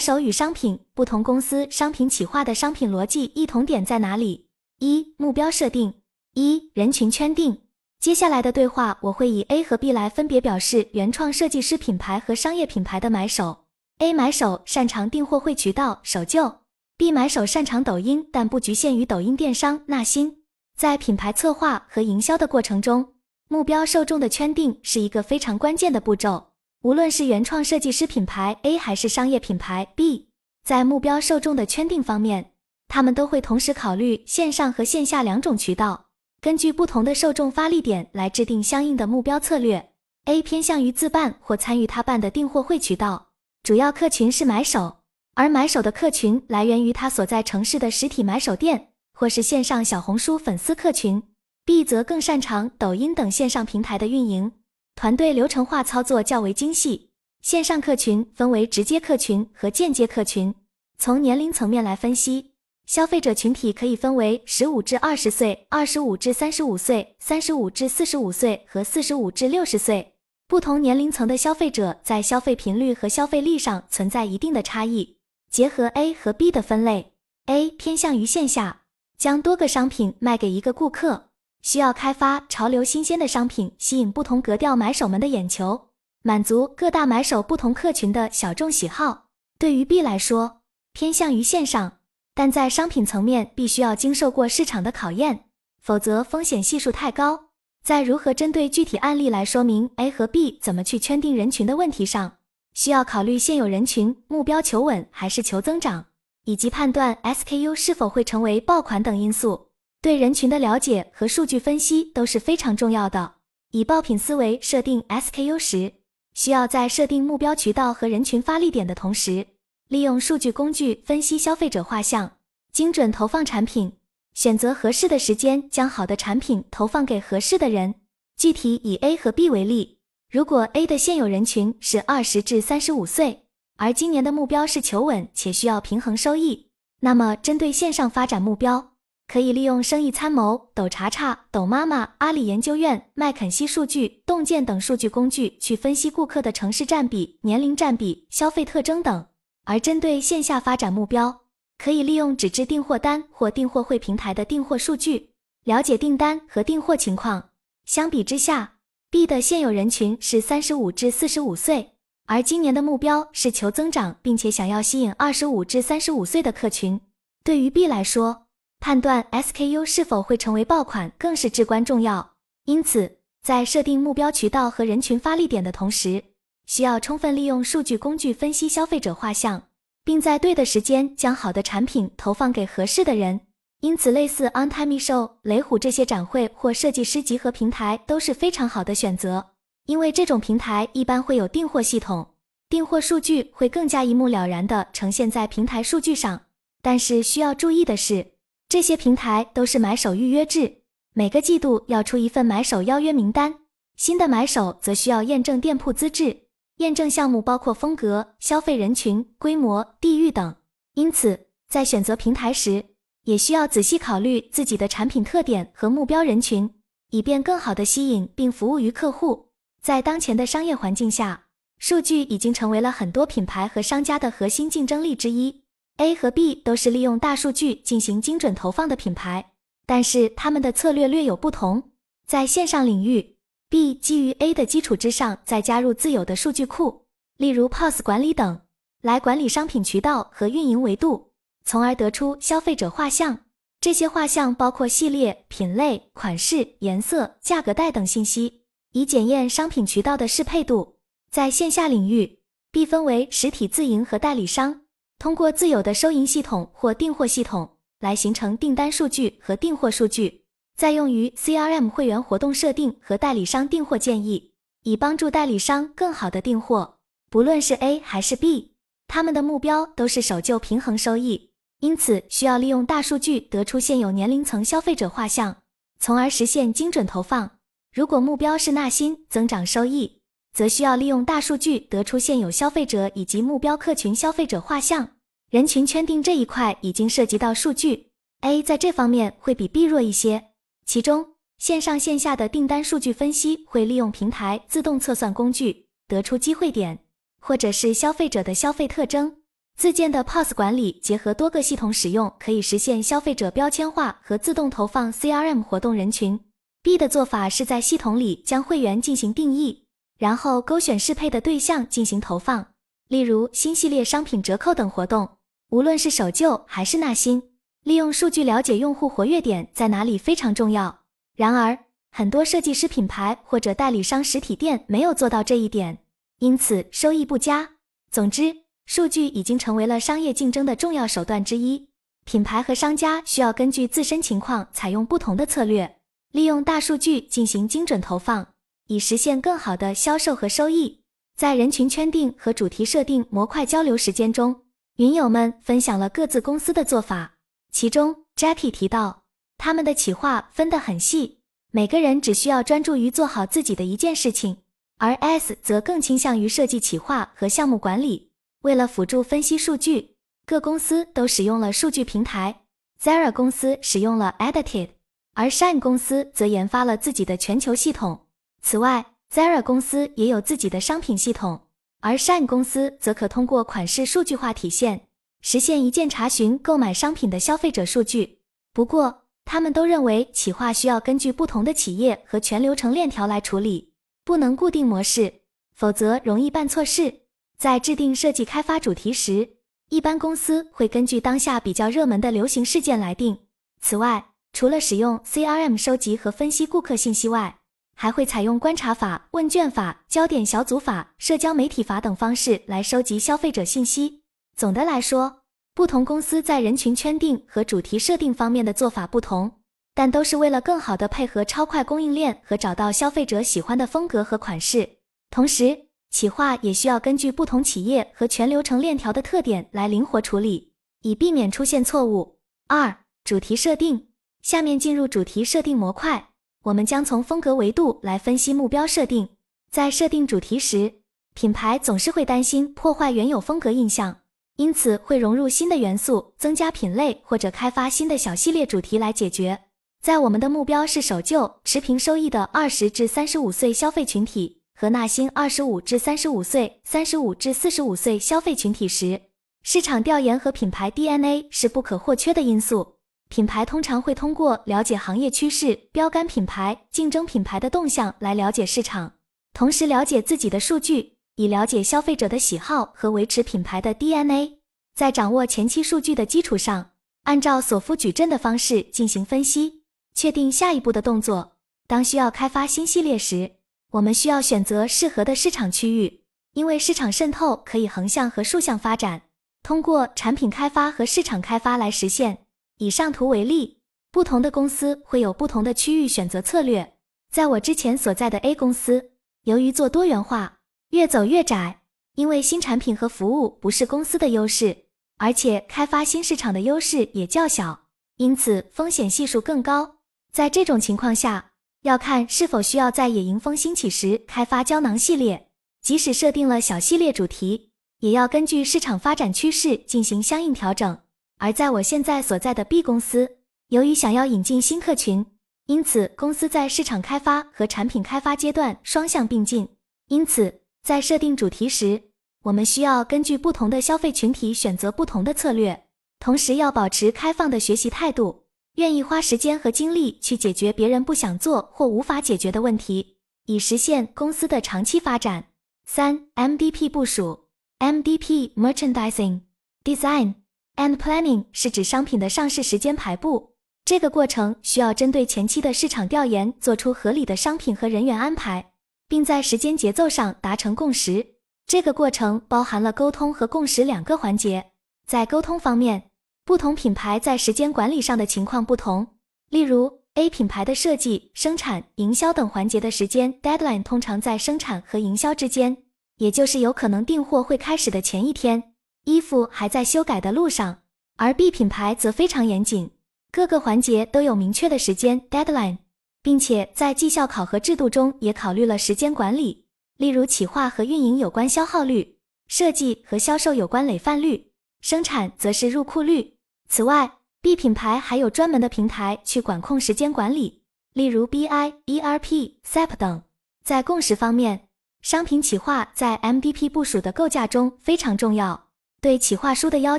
手与商品不同公司商品企划的商品逻辑异同点在哪里？一、目标设定。一、人群圈定。接下来的对话我会以 A 和 B 来分别表示原创设计师品牌和商业品牌的买手。A 买手擅长订货会渠道守旧，B 买手擅长抖音，但不局限于抖音电商纳新。在品牌策划和营销的过程中，目标受众的圈定是一个非常关键的步骤。无论是原创设计师品牌 A 还是商业品牌 B，在目标受众的圈定方面，他们都会同时考虑线上和线下两种渠道，根据不同的受众发力点来制定相应的目标策略。A 偏向于自办或参与他办的订货会渠道，主要客群是买手，而买手的客群来源于他所在城市的实体买手店或是线上小红书粉丝客群。B 则更擅长抖音等线上平台的运营。团队流程化操作较为精细，线上客群分为直接客群和间接客群。从年龄层面来分析，消费者群体可以分为十五至二十岁、二十五至三十五岁、三十五至四十五岁和四十五至六十岁。不同年龄层的消费者在消费频率和消费力上存在一定的差异。结合 A 和 B 的分类，A 偏向于线下，将多个商品卖给一个顾客。需要开发潮流新鲜的商品，吸引不同格调买手们的眼球，满足各大买手不同客群的小众喜好。对于 B 来说，偏向于线上，但在商品层面必须要经受过市场的考验，否则风险系数太高。在如何针对具体案例来说明 A 和 B 怎么去圈定人群的问题上，需要考虑现有人群目标求稳还是求增长，以及判断 SKU 是否会成为爆款等因素。对人群的了解和数据分析都是非常重要的。以爆品思维设定 SKU 时，需要在设定目标渠道和人群发力点的同时，利用数据工具分析消费者画像，精准投放产品，选择合适的时间将好的产品投放给合适的人。具体以 A 和 B 为例，如果 A 的现有人群是二十至三十五岁，而今年的目标是求稳且需要平衡收益，那么针对线上发展目标。可以利用生意参谋、抖查查、抖妈妈、阿里研究院、麦肯锡数据、洞见等数据工具去分析顾客的城市占比、年龄占比、消费特征等；而针对线下发展目标，可以利用纸质订货单或订货会平台的订货数据，了解订单和订货情况。相比之下，B 的现有人群是三十五至四十五岁，而今年的目标是求增长，并且想要吸引二十五至三十五岁的客群。对于 B 来说，判断 SKU 是否会成为爆款更是至关重要，因此在设定目标渠道和人群发力点的同时，需要充分利用数据工具分析消费者画像，并在对的时间将好的产品投放给合适的人。因此，类似 OnTime Show、雷虎这些展会或设计师集合平台都是非常好的选择，因为这种平台一般会有订货系统，订货数据会更加一目了然地呈现在平台数据上。但是需要注意的是。这些平台都是买手预约制，每个季度要出一份买手邀约名单。新的买手则需要验证店铺资质，验证项目包括风格、消费人群、规模、地域等。因此，在选择平台时，也需要仔细考虑自己的产品特点和目标人群，以便更好的吸引并服务于客户。在当前的商业环境下，数据已经成为了很多品牌和商家的核心竞争力之一。A 和 B 都是利用大数据进行精准投放的品牌，但是他们的策略略有不同。在线上领域，B 基于 A 的基础之上，再加入自有的数据库，例如 POS 管理等，来管理商品渠道和运营维度，从而得出消费者画像。这些画像包括系列、品类、款式、颜色、价格带等信息，以检验商品渠道的适配度。在线下领域，B 分为实体自营和代理商。通过自有的收银系统或订货系统来形成订单数据和订货数据，再用于 CRM 会员活动设定和代理商订货建议，以帮助代理商更好的订货。不论是 A 还是 B，他们的目标都是守旧平衡收益，因此需要利用大数据得出现有年龄层消费者画像，从而实现精准投放。如果目标是纳新增长收益。则需要利用大数据得出现有消费者以及目标客群消费者画像，人群圈定这一块已经涉及到数据，A 在这方面会比 B 弱一些。其中，线上线下的订单数据分析会利用平台自动测算工具得出机会点，或者是消费者的消费特征，自建的 POS 管理结合多个系统使用，可以实现消费者标签化和自动投放 CRM 活动人群。B 的做法是在系统里将会员进行定义，然后勾选适配的对象进行投放，例如新系列商品折扣等活动。无论是守旧还是纳新，利用数据了解用户活跃点在哪里非常重要。然而，很多设计师品牌或者代理商实体店没有做到这一点，因此收益不佳。总之。数据已经成为了商业竞争的重要手段之一，品牌和商家需要根据自身情况采用不同的策略，利用大数据进行精准投放，以实现更好的销售和收益。在人群圈定和主题设定模块交流时间中，云友们分享了各自公司的做法。其中，Jackie 提到他们的企划分得很细，每个人只需要专注于做好自己的一件事情，而 S 则更倾向于设计企划和项目管理。为了辅助分析数据，各公司都使用了数据平台。Zara 公司使用了 Edited，而 Shine 公司则研发了自己的全球系统。此外，Zara 公司也有自己的商品系统，而 Shine 公司则可通过款式数据化体现，实现一键查询购买商品的消费者数据。不过，他们都认为企划需要根据不同的企业和全流程链条来处理，不能固定模式，否则容易办错事。在制定设计开发主题时，一般公司会根据当下比较热门的流行事件来定。此外，除了使用 CRM 收集和分析顾客信息外，还会采用观察法、问卷法、焦点小组法、社交媒体法等方式来收集消费者信息。总的来说，不同公司在人群圈定和主题设定方面的做法不同，但都是为了更好的配合超快供应链和找到消费者喜欢的风格和款式。同时，企划也需要根据不同企业和全流程链条的特点来灵活处理，以避免出现错误。二、主题设定。下面进入主题设定模块，我们将从风格维度来分析目标设定。在设定主题时，品牌总是会担心破坏原有风格印象，因此会融入新的元素，增加品类或者开发新的小系列主题来解决。在我们的目标是守旧、持平收益的二十至三十五岁消费群体。和纳新二十五至三十五岁、三十五至四十五岁消费群体时，市场调研和品牌 DNA 是不可或缺的因素。品牌通常会通过了解行业趋势、标杆品牌、竞争品牌的动向来了解市场，同时了解自己的数据，以了解消费者的喜好和维持品牌的 DNA。在掌握前期数据的基础上，按照索夫矩阵的方式进行分析，确定下一步的动作。当需要开发新系列时，我们需要选择适合的市场区域，因为市场渗透可以横向和竖向发展，通过产品开发和市场开发来实现。以上图为例，不同的公司会有不同的区域选择策略。在我之前所在的 A 公司，由于做多元化，越走越窄，因为新产品和服务不是公司的优势，而且开发新市场的优势也较小，因此风险系数更高。在这种情况下，要看是否需要在野营风兴起时开发胶囊系列，即使设定了小系列主题，也要根据市场发展趋势进行相应调整。而在我现在所在的 B 公司，由于想要引进新客群，因此公司在市场开发和产品开发阶段双向并进。因此，在设定主题时，我们需要根据不同的消费群体选择不同的策略，同时要保持开放的学习态度。愿意花时间和精力去解决别人不想做或无法解决的问题，以实现公司的长期发展。三、MDP 部署，MDP Merchandising Design and Planning 是指商品的上市时间排布。这个过程需要针对前期的市场调研做出合理的商品和人员安排，并在时间节奏上达成共识。这个过程包含了沟通和共识两个环节。在沟通方面，不同品牌在时间管理上的情况不同，例如 A 品牌的设计、生产、营销等环节的时间 deadline 通常在生产和营销之间，也就是有可能订货会开始的前一天，衣服还在修改的路上。而 B 品牌则非常严谨，各个环节都有明确的时间 deadline，并且在绩效考核制度中也考虑了时间管理，例如企划和运营有关消耗率，设计和销售有关累犯率，生产则是入库率。此外，B 品牌还有专门的平台去管控时间管理，例如 BI、ERP、SAP 等。在共识方面，商品企划在 MDP 部署的构架中非常重要。对企划书的要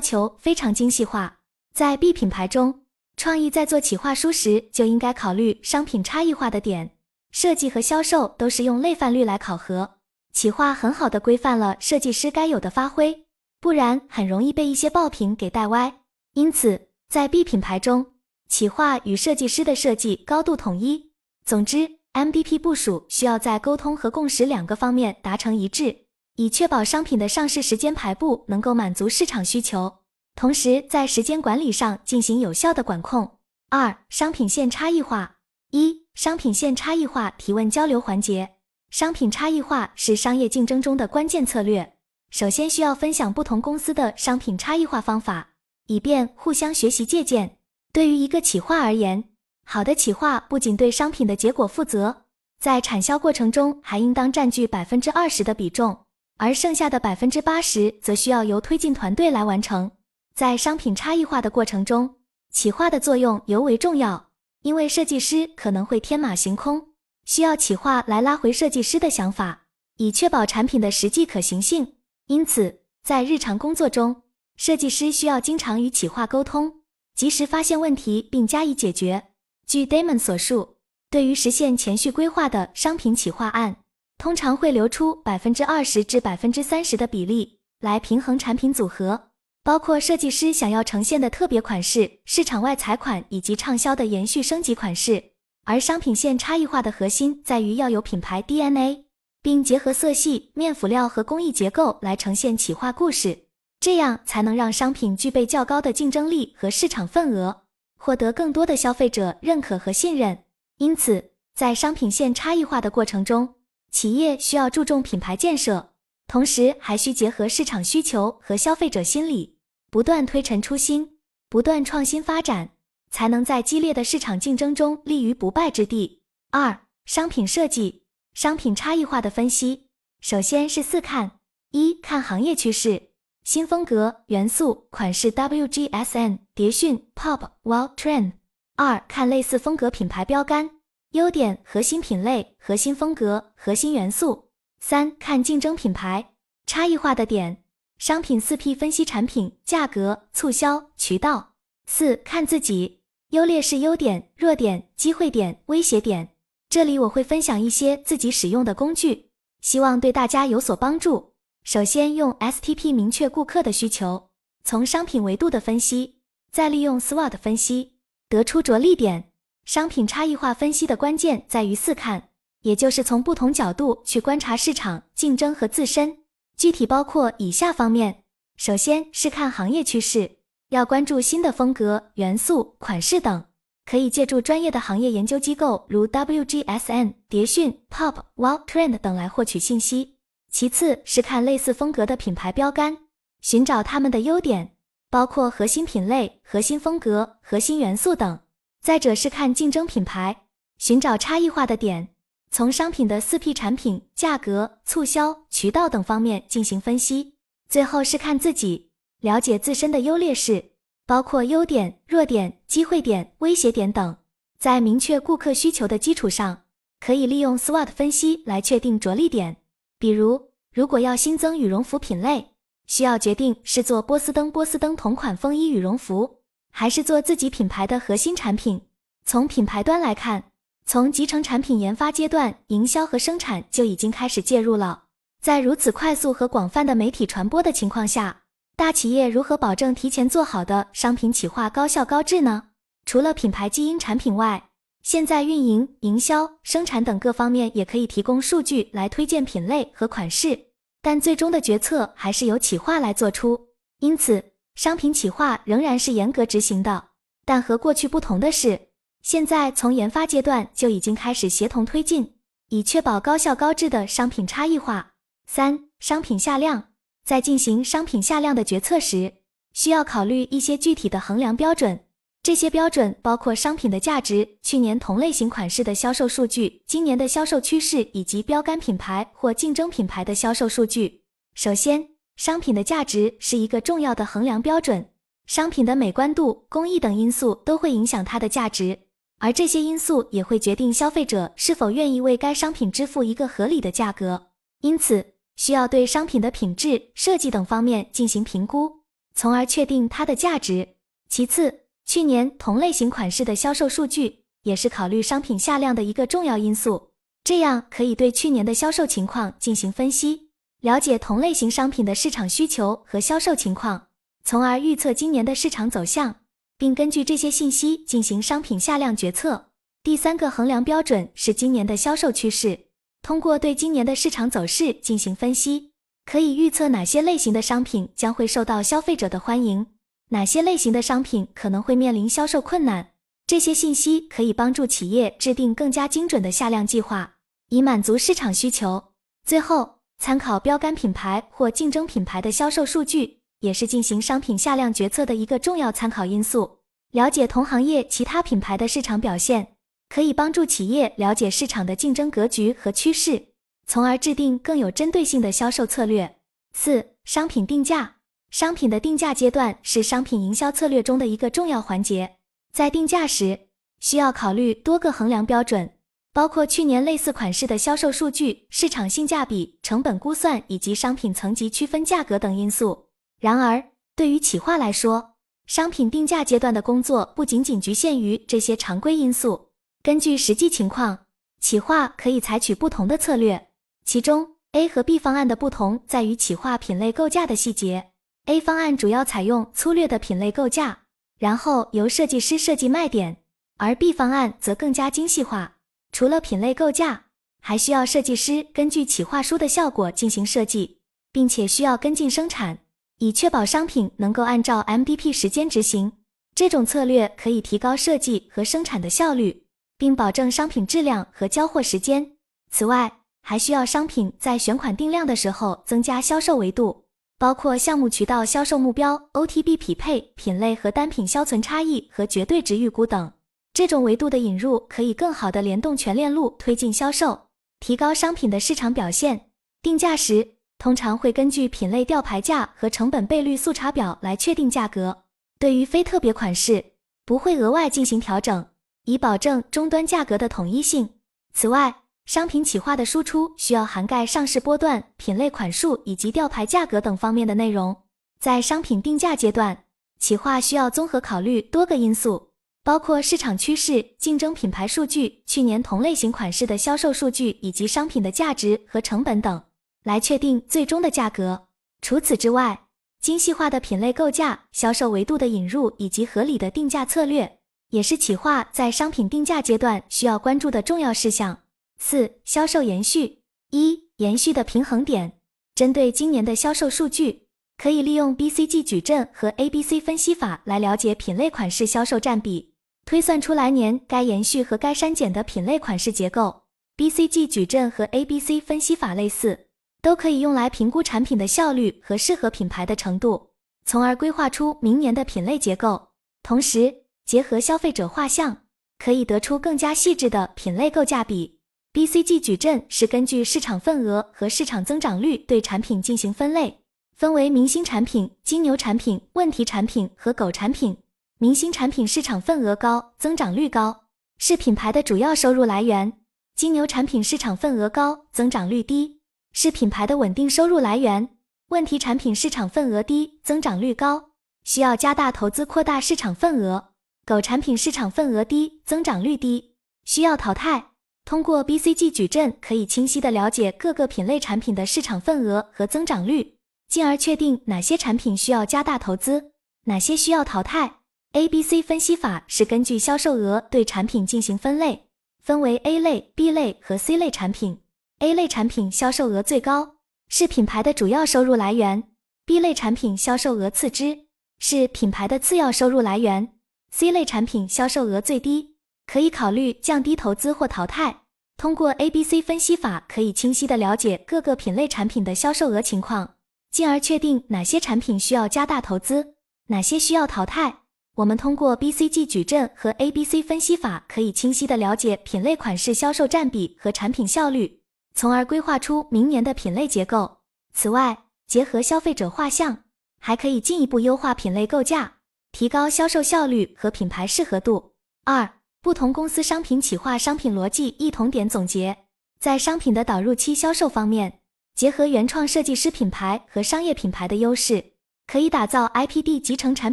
求非常精细化。在 B 品牌中，创意在做企划书时就应该考虑商品差异化的点。设计和销售都是用类范率来考核，企划很好的规范了设计师该有的发挥，不然很容易被一些爆品给带歪。因此，在 B 品牌中，企划与设计师的设计高度统一。总之，MVP 部署需要在沟通和共识两个方面达成一致，以确保商品的上市时间排布能够满足市场需求，同时在时间管理上进行有效的管控。二、商品线差异化。一、商品线差异化提问交流环节。商品差异化是商业竞争中的关键策略。首先需要分享不同公司的商品差异化方法，以便互相学习借鉴。对于一个企划而言，好的企划不仅对商品的结果负责，在产销过程中还应当占据百分之二十的比重，而剩下的百分之八十则需要由推进团队来完成。在商品差异化的过程中，企划的作用尤为重要，因为设计师可能会天马行空，需要企划来拉回设计师的想法，以确保产品的实际可行性。因此，在日常工作中，设计师需要经常与企划沟通。及时发现问题并加以解决。据 Damon 所述，对于实现前序规划的商品企划案，通常会留出百分之二十至百分之三十的比例来平衡产品组合，包括设计师想要呈现的特别款式、市场外采款以及畅销的延续升级款式。而商品线差异化的核心在于要有品牌 DNA，并结合色系、面辅料和工艺结构来呈现企划故事。这样才能让商品具备较高的竞争力和市场份额，获得更多的消费者认可和信任。因此，在商品线差异化的过程中，企业需要注重品牌建设，同时还需结合市场需求和消费者心理，不断推陈出新，不断创新发展，才能在激烈的市场竞争中立于不败之地。二、商品设计、商品差异化的分析，首先是四看：一看行业趋势。新风格、元素、款式、WGSN、叠讯、Pop、Wow、Trend。二、看类似风格品牌标杆，优点、核心品类、核心风格、核心元素。三、看竞争品牌差异化的点，商品四 P 分析产品、价格、促销、渠道。四、看自己优劣势、优点、弱点、机会点、威胁点。这里我会分享一些自己使用的工具，希望对大家有所帮助。首先用 STP 明确顾客的需求，从商品维度的分析，再利用 SWOT 分析得出着力点。商品差异化分析的关键在于四看，也就是从不同角度去观察市场竞争和自身。具体包括以下方面：首先是看行业趋势，要关注新的风格、元素、款式等，可以借助专业的行业研究机构如 WGSN、蝶讯、Pop、Wow、Trend 等来获取信息。其次是看类似风格的品牌标杆，寻找他们的优点，包括核心品类、核心风格、核心元素等。再者是看竞争品牌，寻找差异化的点，从商品的四 P 产品、价格、促销、渠道等方面进行分析。最后是看自己，了解自身的优劣势，包括优点、弱点、机会点、威胁点等。在明确顾客需求的基础上，可以利用 SWOT 分析来确定着力点。比如，如果要新增羽绒服品类，需要决定是做波司登波司登同款风衣羽绒服，还是做自己品牌的核心产品。从品牌端来看，从集成产品研发阶段，营销和生产就已经开始介入了。在如此快速和广泛的媒体传播的情况下，大企业如何保证提前做好的商品企划高效高质呢？除了品牌基因产品外，现在运营、营销、生产等各方面也可以提供数据来推荐品类和款式，但最终的决策还是由企划来做出。因此，商品企划仍然是严格执行的。但和过去不同的是，现在从研发阶段就已经开始协同推进，以确保高效高质的商品差异化。三、商品下量，在进行商品下量的决策时，需要考虑一些具体的衡量标准。这些标准包括商品的价值、去年同类型款式的销售数据、今年的销售趋势以及标杆品牌或竞争品牌的销售数据。首先，商品的价值是一个重要的衡量标准，商品的美观度、工艺等因素都会影响它的价值，而这些因素也会决定消费者是否愿意为该商品支付一个合理的价格。因此，需要对商品的品质、设计等方面进行评估，从而确定它的价值。其次，去年同类型款式的销售数据也是考虑商品下量的一个重要因素，这样可以对去年的销售情况进行分析，了解同类型商品的市场需求和销售情况，从而预测今年的市场走向，并根据这些信息进行商品下量决策。第三个衡量标准是今年的销售趋势。通过对今年的市场走势进行分析，可以预测哪些类型的商品将会受到消费者的欢迎，哪些类型的商品可能会面临销售困难。这些信息可以帮助企业制定更加精准的下量计划，以满足市场需求。最后，参考标杆品牌或竞争品牌的销售数据，也是进行商品下量决策的一个重要参考因素。了解同行业其他品牌的市场表现。可以帮助企业了解市场的竞争格局和趋势，从而制定更有针对性的销售策略。四、商品定价。商品的定价阶段是商品营销策略中的一个重要环节。在定价时，需要考虑多个衡量标准，包括去年类似款式的销售数据、市场性价比、成本估算以及商品层级区分价格等因素。然而，对于企划来说，商品定价阶段的工作不仅仅局限于这些常规因素。根据实际情况，企划可以采取不同的策略。其中，A 和 B 方案的不同在于企划品类构架的细节。A 方案主要采用粗略的品类构架，然后由设计师设计卖点；而 B 方案则更加精细化，除了品类构架，还需要设计师根据企划书的效果进行设计，并且需要跟进生产，以确保商品能够按照 MDP 时间执行。这种策略可以提高设计和生产的效率。并保证商品质量和交货时间。此外，还需要商品在选款定量的时候增加销售维度，包括项目渠道销售目标、OTB 匹配、品类和单品销存差异和绝对值预估等。这种维度的引入可以更好的联动全链路推进销售，提高商品的市场表现。定价时，通常会根据品类吊牌价和成本倍率速查表来确定价格。对于非特别款式，不会额外进行调整。以保证终端价格的统一性。此外，商品企划的输出需要涵盖上市波段、品类款数以及吊牌价格等方面的内容。在商品定价阶段，企划需要综合考虑多个因素，包括市场趋势、竞争品牌数据、去年同类型款式的销售数据以及商品的价值和成本等，来确定最终的价格。除此之外，精细化的品类构架、销售维度的引入以及合理的定价策略。也是企划在商品定价阶段需要关注的重要事项。四、销售延续。一、延续的平衡点。针对今年的销售数据，可以利用 BCG 矩阵和 ABC 分析法来了解品类款式销售占比，推算出来年该延续和该删减的品类款式结构。BCG 矩阵和 ABC 分析法类似，都可以用来评估产品的效率和适合品牌的程度，从而规划出明年的品类结构。同时，结合消费者画像，可以得出更加细致的品类构架比。BCG 矩阵是根据市场份额和市场增长率对产品进行分类，分为明星产品、金牛产品、问题产品和狗产品。明星产品市场份额高，增长率高，是品牌的主要收入来源；金牛产品市场份额高，增长率低，是品牌的稳定收入来源；问题产品市场份额低，增长率高，需要加大投资扩大市场份额。狗产品市场份额低，增长率低，需要淘汰。通过 BCG 矩阵，可以清晰的了解各个品类产品的市场份额和增长率，进而确定哪些产品需要加大投资，哪些需要淘汰。ABC 分析法是根据销售额对产品进行分类，分为 A 类、B 类和 C 类产品。A 类产品销售额最高，是品牌的主要收入来源；B 类产品销售额次之，是品牌的次要收入来源。C 类产品销售额最低，可以考虑降低投资或淘汰。通过 ABC 分析法，可以清晰的了解各个品类产品的销售额情况，进而确定哪些产品需要加大投资，哪些需要淘汰。我们通过 BCG 矩阵和 ABC 分析法，可以清晰的了解品类款式销售占比和产品效率，从而规划出明年的品类结构。此外，结合消费者画像，还可以进一步优化品类构架。提高销售效率和品牌适合度。二、不同公司商品企划商品逻辑异同点总结。在商品的导入期销售方面，结合原创设计师品牌和商业品牌的优势，可以打造 IPD 集成产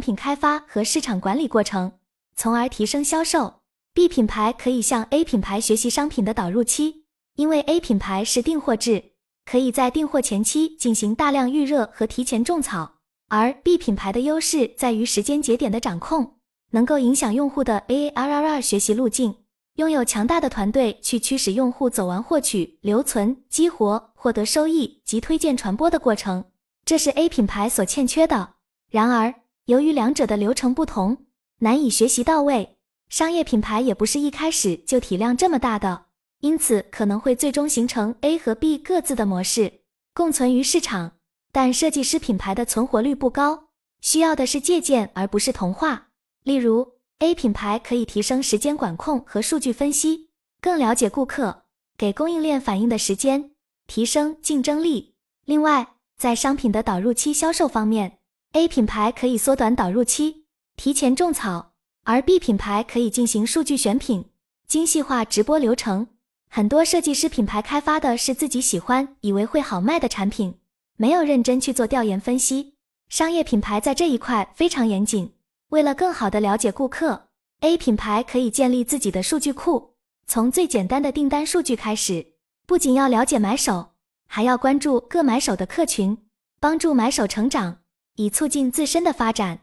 品开发和市场管理过程，从而提升销售。B 品牌可以向 A 品牌学习商品的导入期，因为 A 品牌是订货制，可以在订货前期进行大量预热和提前种草，而 B 品牌的优势在于时间节点的掌控，能够影响用户的 ARR 学习路径。拥有强大的团队去驱使用户走完获取、留存、激活、获得收益及推荐传播的过程，这是 A 品牌所欠缺的。然而，由于两者的流程不同，难以学习到位。商业品牌也不是一开始就体量这么大的，因此可能会最终形成 A 和 B 各自的模式共存于市场。但设计师品牌的存活率不高，需要的是借鉴而不是同化。例如。A 品牌可以提升时间管控和数据分析，更了解顾客，给供应链反应的时间，提升竞争力。另外，在商品的导入期销售方面，A 品牌可以缩短导入期，提前种草，而 B 品牌可以进行数据选品，精细化直播流程。很多设计师品牌开发的是自己喜欢、以为会好卖的产品，没有认真去做调研分析。商业品牌在这一块非常严谨。为了更好地了解顾客，A 品牌可以建立自己的数据库，从最简单的订单数据开始。不仅要了解买手，还要关注各买手的客群，帮助买手成长，以促进自身的发展。